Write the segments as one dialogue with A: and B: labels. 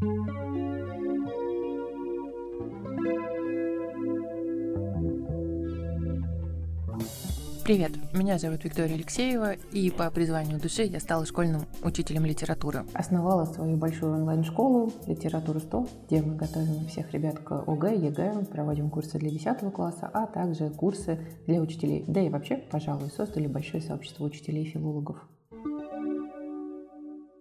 A: Привет, меня зовут Виктория Алексеева, и по призванию души я стала школьным учителем литературы.
B: Основала свою большую онлайн-школу «Литература 100», где мы готовим всех ребят к ОГЭ, ЕГЭ, проводим курсы для 10 класса, а также курсы для учителей. Да и вообще, пожалуй, создали большое сообщество учителей филологов.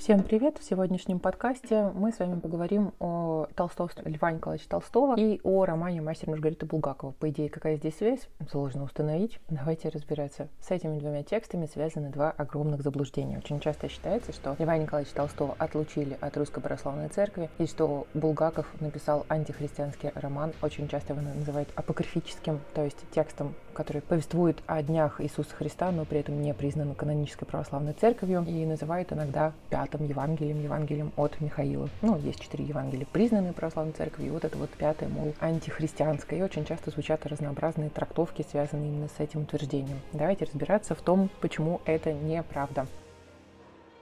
A: Всем привет! В сегодняшнем подкасте мы с вами поговорим о толстовстве Льва Николаевича Толстого и о романе «Мастер Маргарита Булгакова». По идее, какая здесь связь? Сложно установить. Давайте разбираться. С этими двумя текстами связаны два огромных заблуждения. Очень часто считается, что Льва Николаевича Толстого отлучили от Русской Православной Церкви и что Булгаков написал антихристианский роман. Очень часто его называют апокрифическим, то есть текстом, который повествует о днях Иисуса Христа, но при этом не признан канонической православной церковью и называют иногда пятым Евангелием, Евангелием от Михаила. Ну, есть четыре Евангелия, признанные православной церковью, и вот это вот пятое, мол, антихристианское. И очень часто звучат разнообразные трактовки, связанные именно с этим утверждением. Давайте разбираться в том, почему это неправда.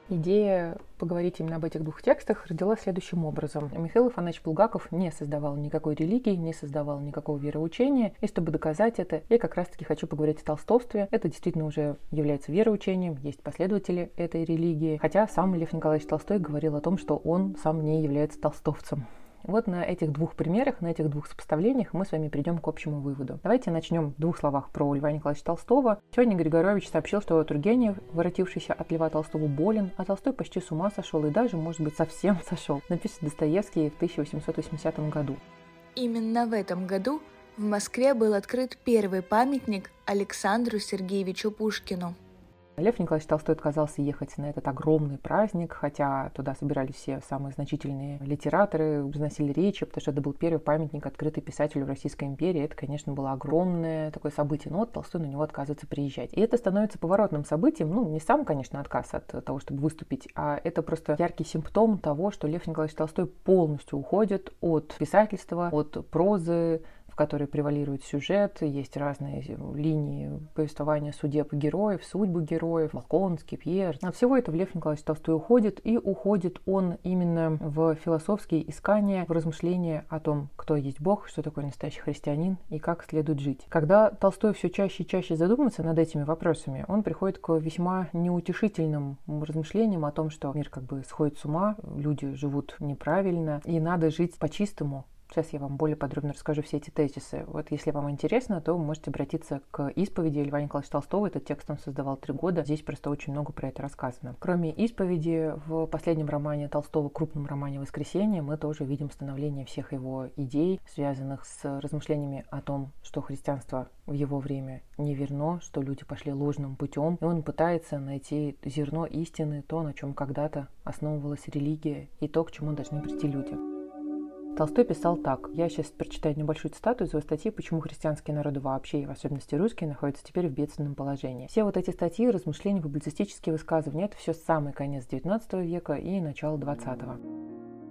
A: Идея поговорить именно об этих двух текстах родилась следующим образом. Михаил Ифанович Булгаков не создавал никакой религии, не создавал никакого вероучения. И чтобы доказать это, я как раз-таки хочу поговорить о толстовстве. Это действительно уже является вероучением, есть последователи этой религии. Хотя сам Лев Николаевич Толстой говорил о том, что он сам не является толстовцем. Вот на этих двух примерах, на этих двух сопоставлениях мы с вами придем к общему выводу. Давайте начнем в двух словах про Льва Николаевича Толстого. Сегодня Григорович сообщил, что Тургенев, воротившийся от Льва Толстого, болен, а Толстой почти с ума сошел и даже, может быть, совсем сошел, напишет Достоевский в 1880 году.
C: Именно в этом году в Москве был открыт первый памятник Александру Сергеевичу Пушкину.
A: Лев Николаевич Толстой отказался ехать на этот огромный праздник, хотя туда собирались все самые значительные литераторы, разносили речи, потому что это был первый памятник, открытый писателю в Российской империи. Это, конечно, было огромное такое событие, но вот Толстой на него отказывается приезжать. И это становится поворотным событием, ну, не сам, конечно, отказ от того, чтобы выступить, а это просто яркий симптом того, что Лев Николаевич Толстой полностью уходит от писательства, от прозы, которой превалирует сюжет, есть разные линии повествования судеб героев, судьбы героев, Волконский, Пьер. От всего этого Лев Николаевич Толстой уходит, и уходит он именно в философские искания, в размышления о том, кто есть Бог, что такое настоящий христианин и как следует жить. Когда Толстой все чаще и чаще задумывается над этими вопросами, он приходит к весьма неутешительным размышлениям о том, что мир как бы сходит с ума, люди живут неправильно, и надо жить по-чистому, Сейчас я вам более подробно расскажу все эти тезисы. Вот если вам интересно, то можете обратиться к исповеди Льва Николаевича Толстого. Этот текст он создавал три года. Здесь просто очень много про это рассказано. Кроме исповеди, в последнем романе Толстого, крупном романе «Воскресенье», мы тоже видим становление всех его идей, связанных с размышлениями о том, что христианство в его время не верно, что люди пошли ложным путем. И он пытается найти зерно истины, то, на чем когда-то основывалась религия, и то, к чему должны прийти люди. Толстой писал так. Я сейчас прочитаю небольшую цитату из его статьи «Почему христианские народы вообще, и в особенности русские, находятся теперь в бедственном положении». Все вот эти статьи, размышления, публицистические высказывания – это все самый конец XIX века и начало XX.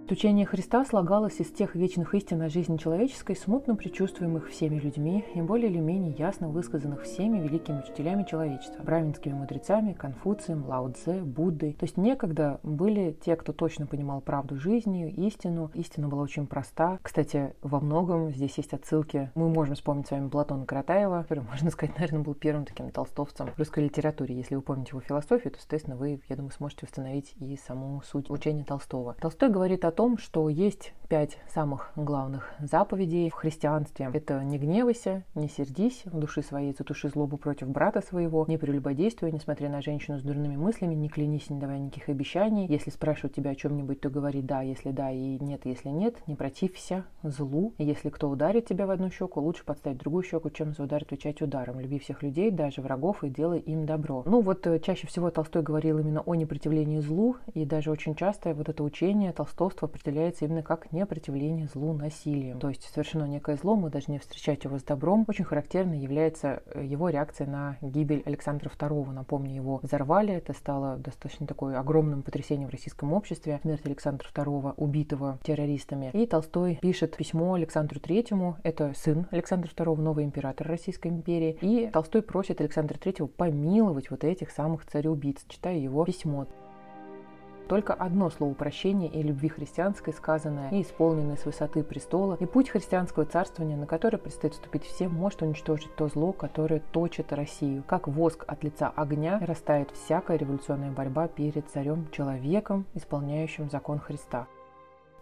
A: Учение Христа слагалось из тех вечных истин о жизни человеческой, смутно предчувствуемых всеми людьми и более или менее ясно высказанных всеми великими учителями человечества, браминскими мудрецами, Конфуцием, Лао Цзэ, Буддой. То есть некогда были те, кто точно понимал правду жизни, истину. Истина была очень проста. Кстати, во многом здесь есть отсылки. Мы можем вспомнить с вами Платона Каратаева, который, можно сказать, наверное, был первым таким толстовцем в русской литературе. Если вы помните его философию, то, соответственно, вы, я думаю, сможете установить и саму суть учения Толстого. Толстой говорит о том, что есть пять самых главных заповедей в христианстве. Это не гневайся, не сердись, в душе своей затуши злобу против брата своего, не прелюбодействуй, несмотря на женщину с дурными мыслями, не клянись, не давай никаких обещаний. Если спрашивают тебя о чем-нибудь, то говори да, если да, и нет, если нет. Не протився злу. Если кто ударит тебя в одну щеку, лучше подставить другую щеку, чем за удар отвечать ударом. Люби всех людей, даже врагов, и делай им добро. Ну вот э, чаще всего Толстой говорил именно о непротивлении злу, и даже очень часто вот это учение толстовства определяется именно как непротивление злу насилием. То есть совершено некое зло, мы должны встречать его с добром. Очень характерной является э, его реакция на гибель Александра II. Напомню, его взорвали, это стало достаточно такой огромным потрясением в российском обществе. Смерть Александра II, убитого террористами. И Толстой пишет письмо Александру III, это сын Александра II, новый император Российской империи. И Толстой просит Александра III помиловать вот этих самых цареубийц, читая его письмо. Только одно слово прощения и любви христианской, сказанное и исполненное с высоты престола, и путь христианского царствования, на который предстоит вступить всем, может уничтожить то зло, которое точит Россию. Как воск от лица огня растает всякая революционная борьба перед царем-человеком, исполняющим закон Христа.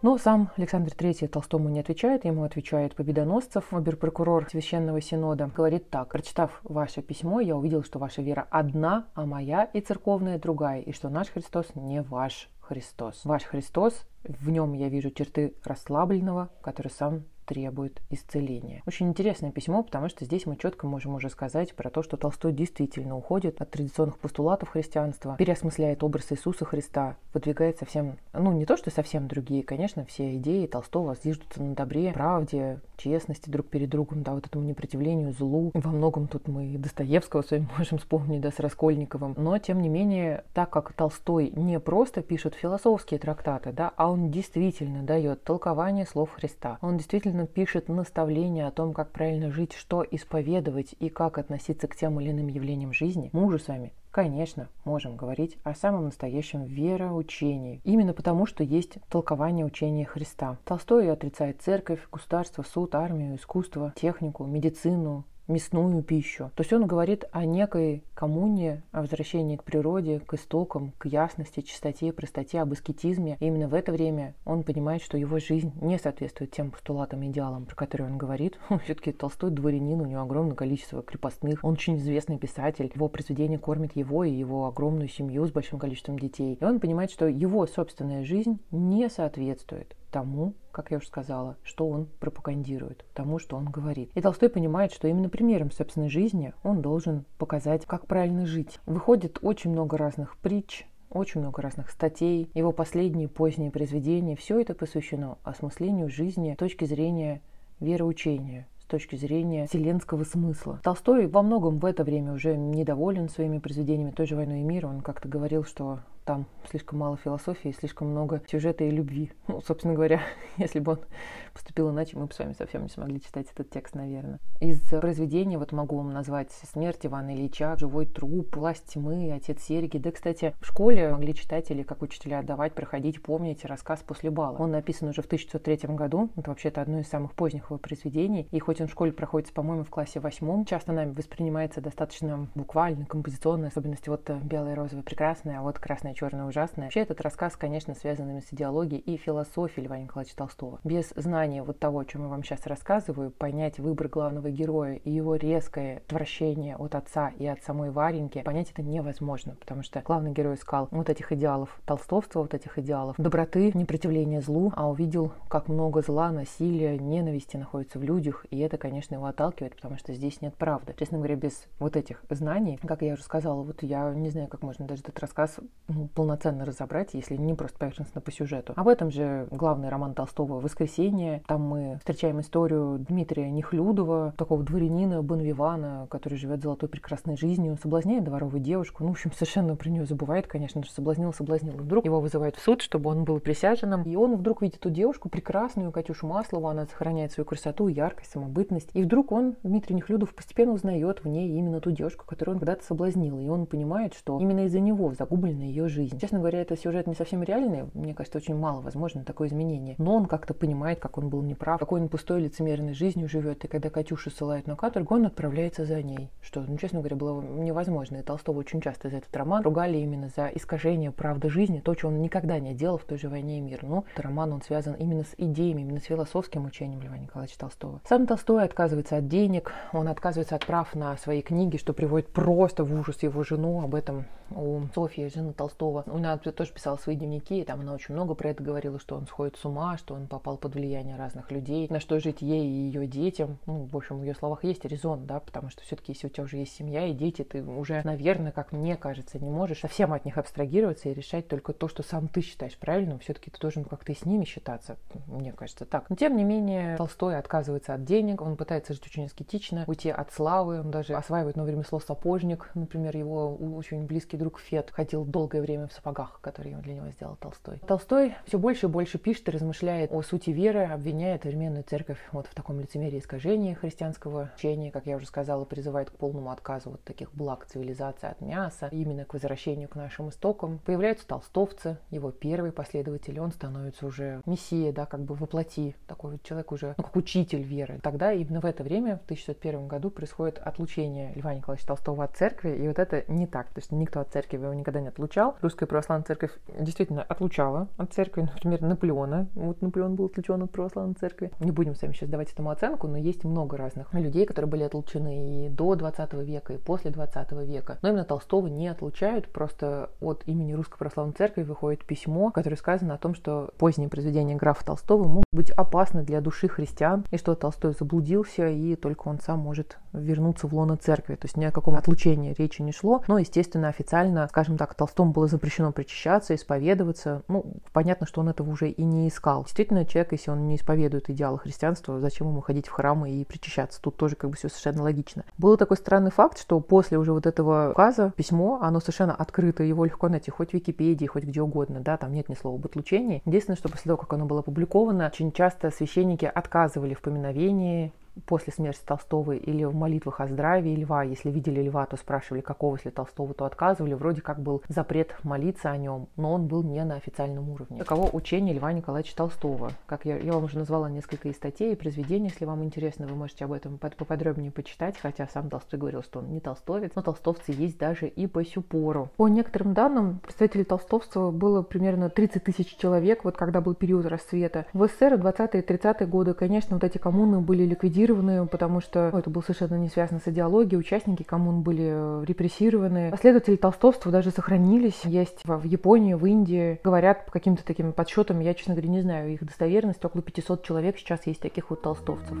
A: Но сам Александр III Толстому не отвечает, ему отвечает Победоносцев, оберпрокурор Священного Синода. Говорит так, прочитав ваше письмо, я увидел, что ваша вера одна, а моя и церковная другая, и что наш Христос не ваш Христос. Ваш Христос, в нем я вижу черты расслабленного, который сам требует исцеления. Очень интересное письмо, потому что здесь мы четко можем уже сказать про то, что Толстой действительно уходит от традиционных постулатов христианства, переосмысляет образ Иисуса Христа, выдвигает совсем, ну не то, что совсем другие, конечно, все идеи Толстого зиждутся на добре, правде, честности друг перед другом, да, вот этому непротивлению злу. Во многом тут мы Достоевского с вами можем вспомнить, да, с Раскольниковым. Но, тем не менее, так как Толстой не просто пишет философские трактаты, да, а он действительно дает толкование слов Христа, он действительно пишет наставления о том, как правильно жить, что исповедовать и как относиться к тем или иным явлениям жизни, мы уже с вами Конечно, можем говорить о самом настоящем вероучении. Именно потому, что есть толкование учения Христа. Толстой отрицает церковь, государство, суд, армию, искусство, технику, медицину, мясную пищу. То есть он говорит о некой коммуне, о возвращении к природе, к истокам, к ясности, чистоте, простоте, об аскетизме. И именно в это время он понимает, что его жизнь не соответствует тем постулатам и идеалам, про которые он говорит. Все-таки Толстой дворянин, у него огромное количество крепостных, он очень известный писатель, его произведение кормит его и его огромную семью с большим количеством детей. И он понимает, что его собственная жизнь не соответствует тому, как я уже сказала, что он пропагандирует, тому, что он говорит. И Толстой понимает, что именно примером собственной жизни он должен показать, как правильно жить. Выходит очень много разных притч, очень много разных статей. Его последние поздние произведения, все это посвящено осмыслению жизни с точки зрения вероучения, с точки зрения вселенского смысла. Толстой во многом в это время уже недоволен своими произведениями той же «Войной и мир». Он как-то говорил, что там слишком мало философии, слишком много сюжета и любви. Ну, собственно говоря, если бы он поступил иначе, мы бы с вами совсем не смогли читать этот текст, наверное. Из произведений вот могу вам назвать «Смерть Ивана Ильича», «Живой труп», «Власть тьмы», «Отец Сереги». Да, кстати, в школе могли читатели, как учителя, отдавать, проходить, помнить рассказ «После бала». Он написан уже в 1903 году. Это вообще-то одно из самых поздних его произведений. И хоть он в школе проходится, по-моему, в классе восьмом, часто нами воспринимается достаточно буквально, композиционной особенности. Вот белое, розовое, прекрасное, а вот красное черное ужасное. Вообще этот рассказ, конечно, связан с идеологией и философией Льва Николаевича Толстого. Без знания вот того, о чем я вам сейчас рассказываю, понять выбор главного героя и его резкое отвращение от отца и от самой Вареньки, понять это невозможно, потому что главный герой искал вот этих идеалов толстовства, вот этих идеалов доброты, непротивления злу, а увидел, как много зла, насилия, ненависти находится в людях, и это, конечно, его отталкивает, потому что здесь нет правды. Честно говоря, без вот этих знаний, как я уже сказала, вот я не знаю, как можно даже этот рассказ ну, полноценно разобрать, если не просто поверхностно по сюжету. Об этом же главный роман Толстого «Воскресенье». Там мы встречаем историю Дмитрия Нехлюдова, такого дворянина Бонвивана, который живет золотой прекрасной жизнью, соблазняет дворовую девушку. Ну, в общем, совершенно про нее забывает, конечно же, соблазнил, соблазнил. Вдруг его вызывают в суд, чтобы он был присяженным, и он вдруг видит эту девушку прекрасную, Катюшу Маслову, она сохраняет свою красоту, яркость, самобытность. И вдруг он, Дмитрий Нехлюдов, постепенно узнает в ней именно ту девушку, которую он когда-то соблазнил. И он понимает, что именно из-за него загублена ее жизнь. Честно говоря, это сюжет не совсем реальный. Мне кажется, очень мало возможно такое изменение. Но он как-то понимает, как он был неправ, какой он пустой лицемерной жизнью живет. И когда Катюшу ссылают на каторгу, он отправляется за ней. Что, ну, честно говоря, было невозможно. И Толстого очень часто за этот роман ругали именно за искажение правды жизни, то, чего он никогда не делал в той же «Войне и мир». Но этот роман, он связан именно с идеями, именно с философским учением Льва Николаевича Толстого. Сам Толстой отказывается от денег, он отказывается от прав на свои книги, что приводит просто в ужас его жену. Об этом у Софьи, жены Толстого. Она тоже писала свои дневники, и там она очень много про это говорила, что он сходит с ума, что он попал под влияние разных людей, на что жить ей и ее детям. Ну, в общем, в ее словах есть резон, да, потому что все-таки, если у тебя уже есть семья и дети, ты уже, наверное, как мне кажется, не можешь совсем от них абстрагироваться и решать только то, что сам ты считаешь правильным. Все-таки ты должен как-то с ними считаться, мне кажется так. Но тем не менее, Толстой отказывается от денег, он пытается жить очень аскетично, уйти от славы, он даже осваивает новое ремесло сапожник, например, его очень близкий друг Фет ходил долгое время время в сапогах, которые для него сделал Толстой. Толстой все больше и больше пишет и размышляет о сути веры, обвиняет современную церковь вот в таком лицемерии искажения христианского учения, как я уже сказала, призывает к полному отказу вот таких благ цивилизации от мяса, именно к возвращению к нашим истокам. Появляются толстовцы, его первый последователь, он становится уже мессией, да, как бы воплоти, такой вот человек уже, ну, как учитель веры. Тогда именно в это время, в 1601 году, происходит отлучение Льва Николаевича Толстого от церкви, и вот это не так, то есть никто от церкви его никогда не отлучал. Русская православная церковь действительно отлучала от церкви, например, Наполеона. Вот Наполеон был отлучен от православной церкви. Не будем с вами сейчас давать этому оценку, но есть много разных людей, которые были отлучены и до 20 века, и после 20 века. Но именно Толстого не отлучают, просто от имени Русской православной церкви выходит письмо, в которое сказано о том, что поздние произведения графа Толстого могут быть опасны для души христиан, и что Толстой заблудился, и только он сам может вернуться в лоно церкви. То есть ни о каком отлучении речи не шло, но, естественно, официально, скажем так, Толстому было запрещено причащаться, исповедоваться. Ну, понятно, что он этого уже и не искал. Действительно, человек, если он не исповедует идеалы христианства, зачем ему ходить в храмы и причащаться? Тут тоже как бы все совершенно логично. Был такой странный факт, что после уже вот этого указа письмо, оно совершенно открыто, его легко найти хоть в Википедии, хоть где угодно, да, там нет ни слова об отлучении. Единственное, что после того, как оно было опубликовано, очень часто священники отказывали в поминовении после смерти Толстого или в молитвах о здравии льва. Если видели льва, то спрашивали, какого, если Толстого, то отказывали. Вроде как был запрет молиться о нем, но он был не на официальном уровне. Таково учение Льва Николаевича Толстого. Как я, я вам уже назвала несколько и статей, и произведений. Если вам интересно, вы можете об этом поподробнее почитать, хотя сам Толстой говорил, что он не толстовец, но толстовцы есть даже и по сю пору. По некоторым данным, представителей толстовства было примерно 30 тысяч человек, вот когда был период расцвета. В СССР 20-е и 30-е годы, конечно, вот эти коммуны были ликвидированы репрессированы, потому что ну, это было совершенно не связано с идеологией. Участники коммун были э, репрессированы. Последователи толстовства даже сохранились. Есть в Японии, в Индии. Говорят по каким-то таким подсчетам, я, честно говоря, не знаю их достоверность. Около 500 человек сейчас есть таких вот толстовцев.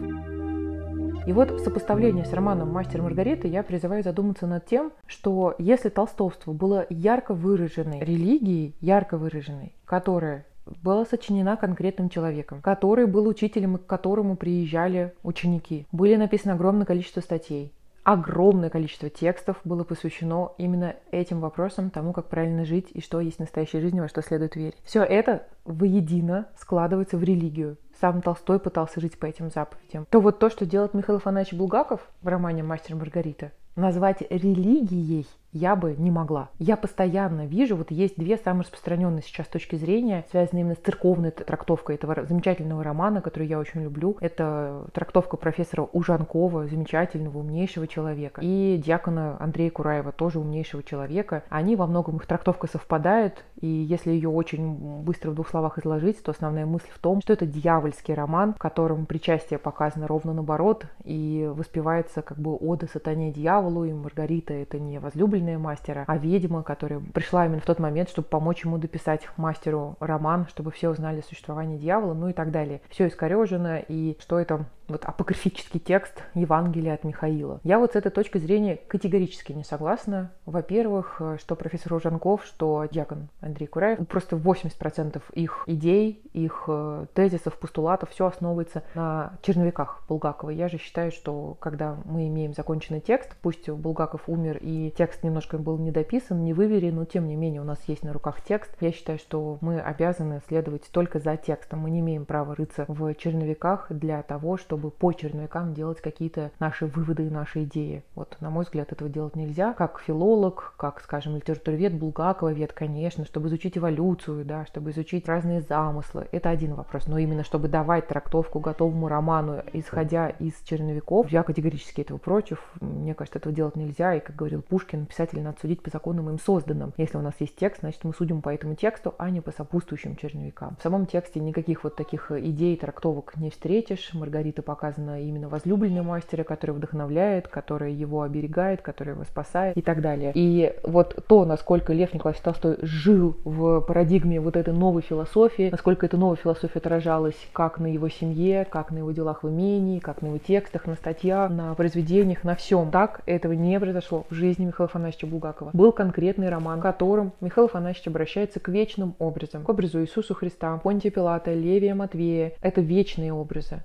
A: И вот в сопоставлении с романом «Мастер Маргарита» я призываю задуматься над тем, что если толстовство было ярко выраженной религией, ярко выраженной, которая была сочинена конкретным человеком, который был учителем, к которому приезжали ученики. Были написано огромное количество статей. Огромное количество текстов было посвящено именно этим вопросам, тому, как правильно жить и что есть настоящая жизнь, во что следует верить. Все это воедино складывается в религию. Сам Толстой пытался жить по этим заповедям. То вот то, что делает Михаил Афанасьевич Булгаков в романе «Мастер Маргарита», назвать религией я бы не могла. Я постоянно вижу, вот есть две самые распространенные сейчас точки зрения, связанные именно с церковной трактовкой этого замечательного романа, который я очень люблю. Это трактовка профессора Ужанкова, замечательного, умнейшего человека, и диакона Андрея Кураева, тоже умнейшего человека. Они во многом, их трактовка совпадает, и если ее очень быстро в двух словах изложить, то основная мысль в том, что это дьявольский роман, в котором причастие показано ровно наоборот, и воспевается как бы ода сатане дьяволу, и Маргарита это не возлюбленная сильная мастера, а ведьма, которая пришла именно в тот момент, чтобы помочь ему дописать мастеру роман, чтобы все узнали о существовании дьявола, ну и так далее. Все искорежено, и что это вот апокрифический текст Евангелия от Михаила. Я вот с этой точки зрения категорически не согласна. Во-первых, что профессор Ужанков, что дьякон Андрей Кураев, просто 80% их идей, их э, тезисов, постулатов, все основывается на черновиках Булгакова. Я же считаю, что когда мы имеем законченный текст, пусть Булгаков умер и текст немножко был не дописан, не выверен, но тем не менее у нас есть на руках текст, я считаю, что мы обязаны следовать только за текстом. Мы не имеем права рыться в черновиках для того, чтобы чтобы по черновикам делать какие-то наши выводы и наши идеи. Вот, на мой взгляд, этого делать нельзя. Как филолог, как, скажем, литературовед, Булгакововед, конечно, чтобы изучить эволюцию, да, чтобы изучить разные замыслы. Это один вопрос. Но именно чтобы давать трактовку готовому роману, исходя из черновиков, я категорически этого против. Мне кажется, этого делать нельзя. И, как говорил Пушкин, писателя надо судить по законам им созданным. Если у нас есть текст, значит, мы судим по этому тексту, а не по сопутствующим черновикам. В самом тексте никаких вот таких идей, трактовок не встретишь. Маргарита показана именно возлюбленный мастера, который вдохновляет, который его оберегает, который его спасает и так далее. И вот то, насколько Лев Николаевич Толстой жил в парадигме вот этой новой философии, насколько эта новая философия отражалась как на его семье, как на его делах в имении, как на его текстах, на статьях, на произведениях, на всем. Так этого не произошло в жизни Михаила Афанасьевича Булгакова. Был конкретный роман, в котором Михаил Афанасьевич обращается к вечным образам, к образу Иисуса Христа, Понтия Пилата, Левия Матвея. Это вечные образы.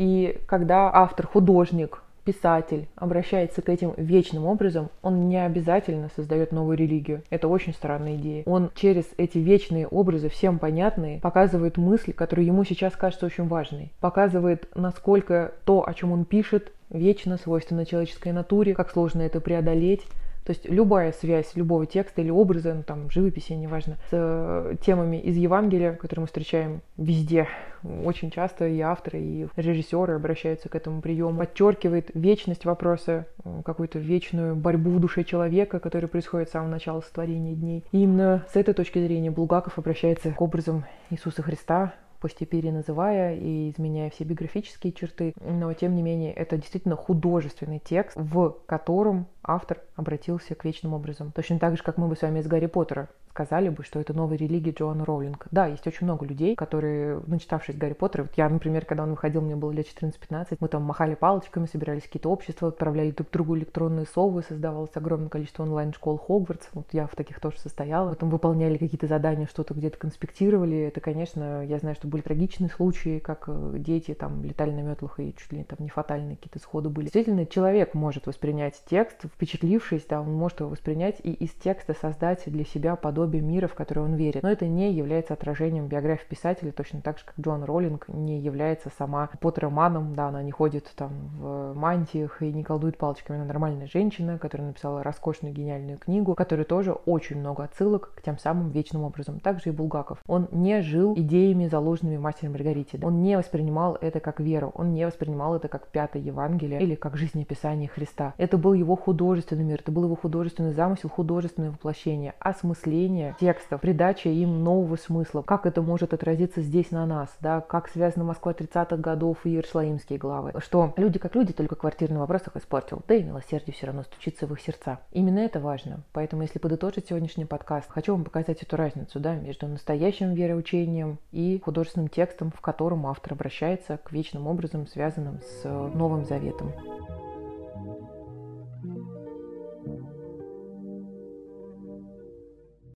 A: И когда автор, художник, писатель обращается к этим вечным образом, он не обязательно создает новую религию. Это очень странная идея. Он через эти вечные образы, всем понятные, показывает мысль, которая ему сейчас кажется очень важной. Показывает, насколько то, о чем он пишет, вечно, свойственно человеческой натуре, как сложно это преодолеть, то есть любая связь любого текста или образа, ну, там, живописи, неважно, с э, темами из Евангелия, которые мы встречаем везде, очень часто и авторы, и режиссеры обращаются к этому приему, подчеркивает вечность вопроса, э, какую-то вечную борьбу в душе человека, которая происходит с самого начала сотворения дней. И именно с этой точки зрения Булгаков обращается к образам Иисуса Христа, постепенно называя и изменяя все биографические черты, но тем не менее это действительно художественный текст, в котором автор обратился к вечным образом. Точно так же, как мы бы с вами из Гарри Поттера сказали бы, что это новая религия Джоанна Роулинг. Да, есть очень много людей, которые, начитавшись Гарри Поттера, вот я, например, когда он выходил, мне было лет 14-15, мы там махали палочками, собирались какие-то общества, отправляли друг другу электронные совы, создавалось огромное количество онлайн-школ Хогвартс, вот я в таких тоже состояла, потом выполняли какие-то задания, что-то где-то конспектировали, это, конечно, я знаю, что были трагичные случаи, как э, дети там летали на метлах и чуть ли там не фатальные какие-то сходы были. Действительно, человек может воспринять текст, впечатлившись, да, он может его воспринять и из текста создать для себя подобие мира, в который он верит. Но это не является отражением биографии писателя, точно так же, как Джон Роллинг не является сама Поттероманом, да, она не ходит там в мантиях и не колдует палочками. Она нормальная женщина, которая написала роскошную гениальную книгу, которая тоже очень много отсылок к тем самым вечным образом. Также и Булгаков. Он не жил идеями, заложенными в «Мастере Маргарите». Он не воспринимал это как веру, он не воспринимал это как пятое Евангелие или как жизнеописание Христа. Это был его художественный мир, это был его художественный замысел, художественное воплощение, осмысление текстов, придача им нового смысла, как это может отразиться здесь на нас, да, как связана Москва 30-х годов и Иерусалимские главы, что люди как люди только квартирный вопрос их испортил, да и милосердие все равно стучится в их сердца. Именно это важно. Поэтому, если подытожить сегодняшний подкаст, хочу вам показать эту разницу, да, между настоящим вероучением и художественным текстом, в котором автор обращается к вечным образом, связанным с Новым Заветом.